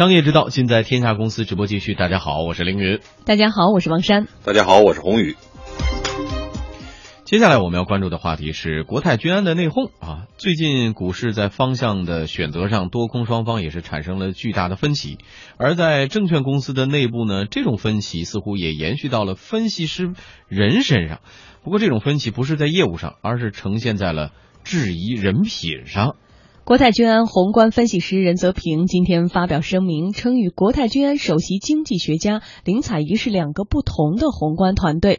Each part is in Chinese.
商业之道，尽在天下公司直播继续。大家好，我是凌云。大家好，我是王珊。大家好，我是宏宇。接下来我们要关注的话题是国泰君安的内讧啊。最近股市在方向的选择上，多空双方也是产生了巨大的分歧。而在证券公司的内部呢，这种分歧似乎也延续到了分析师人身上。不过这种分歧不是在业务上，而是呈现在了质疑人品上。国泰君安宏观分析师任泽平今天发表声明称，与国泰君安首席经济学家林采宜是两个不同的宏观团队。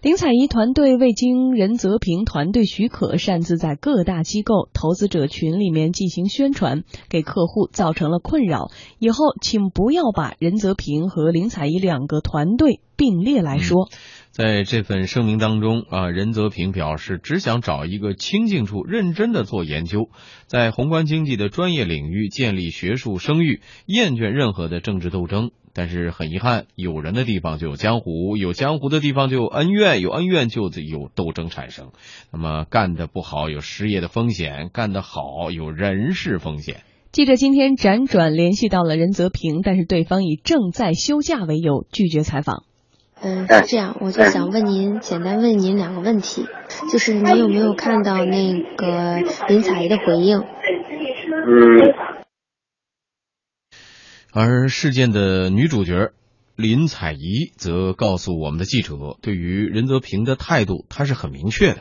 林采宜团队未经任泽平团队许可，擅自在各大机构、投资者群里面进行宣传，给客户造成了困扰。以后请不要把任泽平和林采宜两个团队并列来说。在这份声明当中啊，任泽平表示，只想找一个清静处，认真的做研究，在宏观经济的专业领域建立学术声誉，厌倦任何的政治斗争。但是很遗憾，有人的地方就有江湖，有江湖的地方就有恩怨，有恩怨就得有斗争产生。那么干的不好有失业的风险，干得好有人事风险。记者今天辗转联系到了任泽平，但是对方以正在休假为由拒绝采访。嗯，是这样，我就想问您，简单问您两个问题，就是您有没有看到那个林采宜的回应？嗯。而事件的女主角林采宜则告诉我们的记者，对于任泽平的态度，她是很明确的。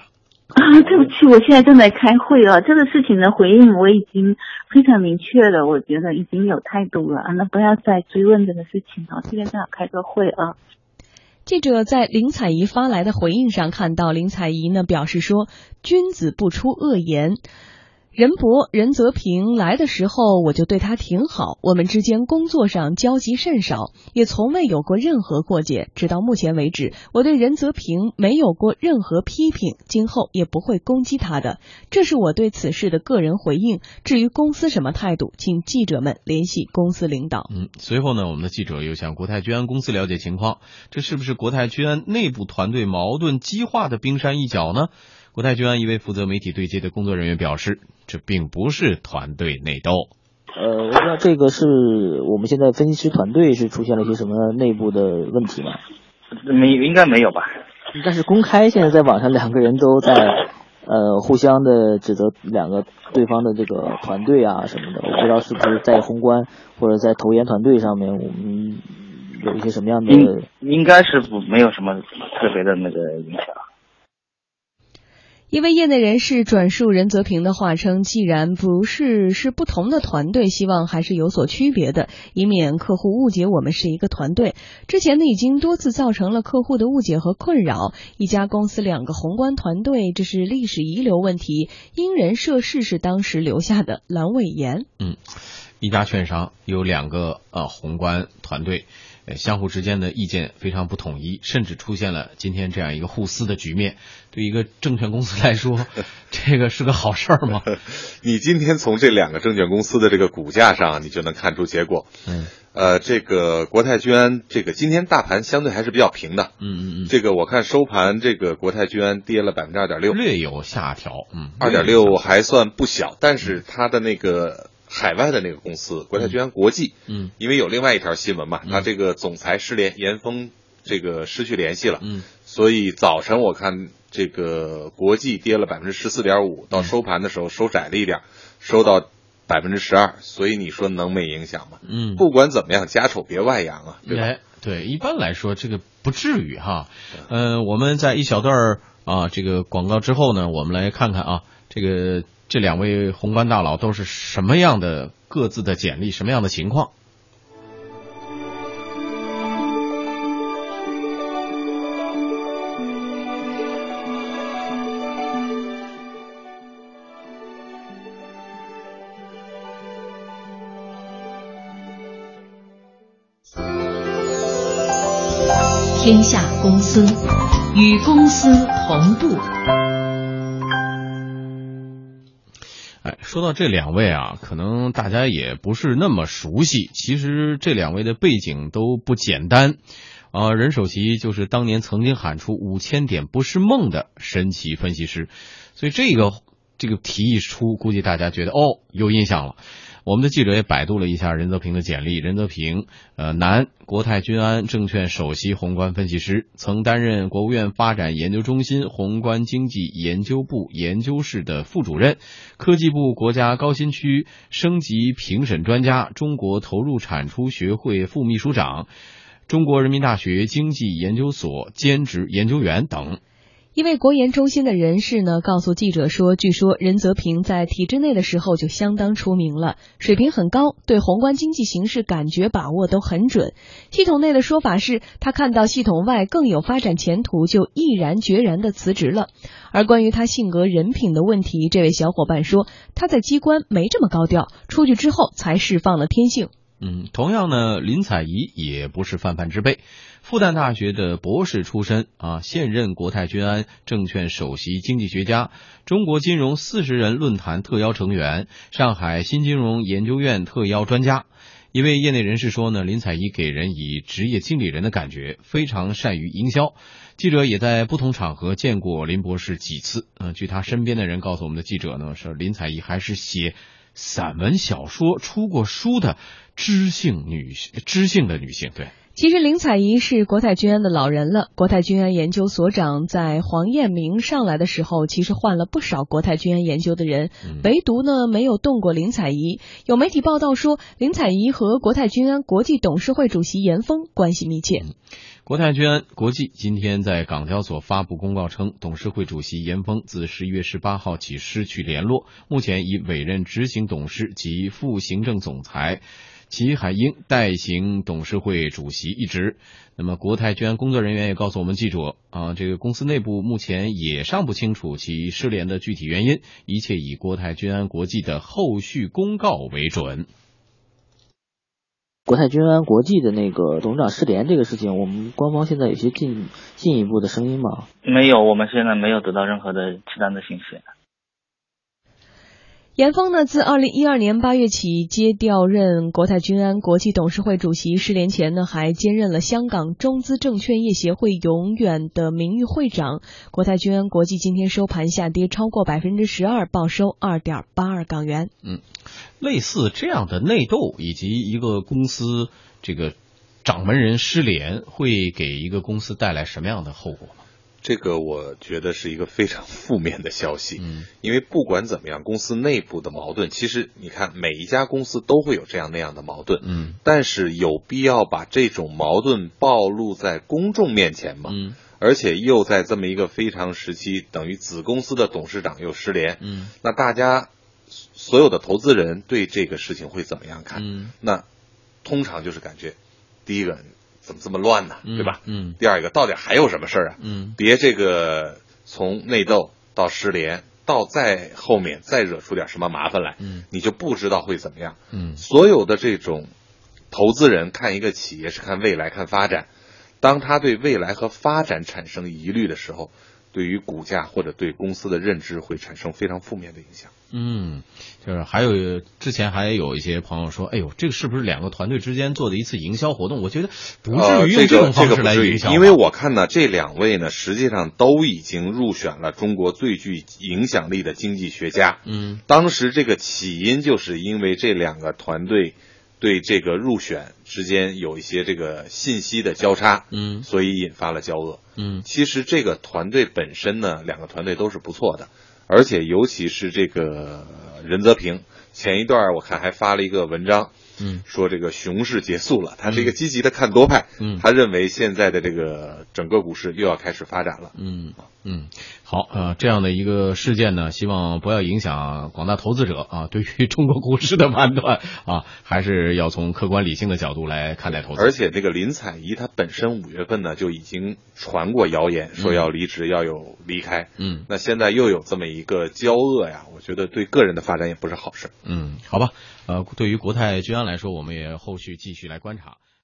啊，对不起，我现在正在开会啊，这个事情的回应我已经非常明确了，我觉得已经有态度了啊，那不要再追问这个事情了，现在正好开个会啊。记者在林采宜发来的回应上看到，林采宜呢表示说：“君子不出恶言。”任博、任泽平来的时候，我就对他挺好。我们之间工作上交集甚少，也从未有过任何过节。直到目前为止，我对任泽平没有过任何批评，今后也不会攻击他的。这是我对此事的个人回应。至于公司什么态度，请记者们联系公司领导。嗯，随后呢，我们的记者又向国泰君安公司了解情况，这是不是国泰君安内部团队矛盾激化的冰山一角呢？国泰君安一位负责媒体对接的工作人员表示，这并不是团队内斗。呃，我知道这个是我们现在分析师团队是出现了一些什么内部的问题吗？没，应该没有吧？但是公开现在在网上两个人都在呃互相的指责两个对方的这个团队啊什么的，我不知道是不是在宏观或者在投研团队上面，我们有一些什么样的？应应该是不没有什么特别的那个影响。一位业内人士转述任泽平的话称：“既然不是是不同的团队，希望还是有所区别的，以免客户误解我们是一个团队。之前呢，已经多次造成了客户的误解和困扰。一家公司两个宏观团队，这是历史遗留问题。因人设事是当时留下的阑尾炎。”嗯，一家券商有两个呃宏观团队。相互之间的意见非常不统一，甚至出现了今天这样一个互撕的局面。对一个证券公司来说，这个是个好事儿吗？你今天从这两个证券公司的这个股价上，你就能看出结果。嗯，呃，这个国泰君安，这个今天大盘相对还是比较平的。嗯嗯嗯，这个我看收盘，这个国泰君安跌了百分之二点六，略有下调。嗯，二点六还算不小，但是它的那个。海外的那个公司国泰君安国际，嗯，因为有另外一条新闻嘛，他这个总裁失联，严峰这个失去联系了，嗯，所以早晨我看这个国际跌了百分之十四点五，到收盘的时候收窄了一点，收到百分之十二，所以你说能没影响吗？嗯，不管怎么样，家丑别外扬啊，对吧？对，一般来说这个不至于哈，呃，我们在一小段啊这个广告之后呢，我们来看看啊这个。这两位宏观大佬都是什么样的各自的简历，什么样的情况？天下公司与公司同步。哎说到这两位啊，可能大家也不是那么熟悉。其实这两位的背景都不简单，啊，任首席就是当年曾经喊出五千点不是梦的神奇分析师，所以这个这个提议出，估计大家觉得哦有印象了。我们的记者也百度了一下任泽平的简历，任泽平，呃，男，国泰君安证券首席宏观分析师，曾担任国务院发展研究中心宏观经济研究部研究室的副主任，科技部国家高新区升级评审专家，中国投入产出学会副秘书长，中国人民大学经济研究所兼职研究员等。一位国研中心的人士呢，告诉记者说：“据说任泽平在体制内的时候就相当出名了，水平很高，对宏观经济形势感觉把握都很准。系统内的说法是他看到系统外更有发展前途，就毅然决然的辞职了。而关于他性格人品的问题，这位小伙伴说他在机关没这么高调，出去之后才释放了天性。”嗯，同样呢，林采宜也不是泛泛之辈。复旦大学的博士出身啊，现任国泰君安证券首席经济学家，中国金融四十人论坛特邀成员，上海新金融研究院特邀专家。一位业内人士说呢，林采宜给人以职业经理人的感觉，非常善于营销。记者也在不同场合见过林博士几次。嗯，据他身边的人告诉我们的记者呢，是林采宜还是写散文小说、出过书的知性女知性的女性。对。其实林采宜是国泰君安的老人了。国泰君安研究所长在黄彦明上来的时候，其实换了不少国泰君安研究的人，唯独呢没有动过林采宜。有媒体报道说，林采宜和国泰君安国际董事会主席严峰关系密切。国泰君安国际今天在港交所发布公告称，董事会主席严峰自十一月十八号起失去联络，目前已委任执行董事及副行政总裁。齐海英代行董事会主席一职。那么，国泰君安工作人员也告诉我们记者啊，这个公司内部目前也尚不清楚其失联的具体原因，一切以国泰君安国际的后续公告为准。国泰君安国际的那个董事长失联这个事情，我们官方现在有些进进一步的声音吗？没有，我们现在没有得到任何的其他的信息。严峰呢，自二零一二年八月起接调任国泰君安国际董事会主席，失联前呢，还兼任了香港中资证券业协会永远的名誉会长。国泰君安国际今天收盘下跌超过百分之十二，报收二点八二港元。嗯，类似这样的内斗以及一个公司这个掌门人失联，会给一个公司带来什么样的后果？这个我觉得是一个非常负面的消息，嗯，因为不管怎么样，公司内部的矛盾，其实你看每一家公司都会有这样那样的矛盾，嗯，但是有必要把这种矛盾暴露在公众面前吗？嗯，而且又在这么一个非常时期，等于子公司的董事长又失联，嗯，那大家所有的投资人对这个事情会怎么样看？嗯，那通常就是感觉，第一个。怎么这么乱呢？对吧？嗯。第二个，到底还有什么事儿啊？嗯。别这个从内斗到失联，到再后面再惹出点什么麻烦来，嗯，你就不知道会怎么样。嗯。所有的这种投资人看一个企业是看未来、看发展，当他对未来和发展产生疑虑的时候。对于股价或者对公司的认知会产生非常负面的影响。嗯，就是还有之前还有一些朋友说，哎呦，这个是不是两个团队之间做的一次营销活动？我觉得不至于用这种方式来营销。因为我看呢，这两位呢，实际上都已经入选了中国最具影响力的经济学家。嗯，当时这个起因就是因为这两个团队。对这个入选之间有一些这个信息的交叉，嗯，所以引发了交恶，嗯，其实这个团队本身呢，两个团队都是不错的，而且尤其是这个任泽平，前一段我看还发了一个文章。嗯，说这个熊市结束了，他是一个积极的看多派。嗯，他认为现在的这个整个股市又要开始发展了。嗯嗯，好，呃，这样的一个事件呢，希望不要影响广大投资者啊，对于中国股市的判断啊，还是要从客观理性的角度来看待投资。而且这个林采宜她本身五月份呢就已经传过谣言，说要离职，要有离开。嗯，那现在又有这么一个交恶呀，我觉得对个人的发展也不是好事。嗯，好吧。呃，对于国泰君安来说，我们也后续继续来观察。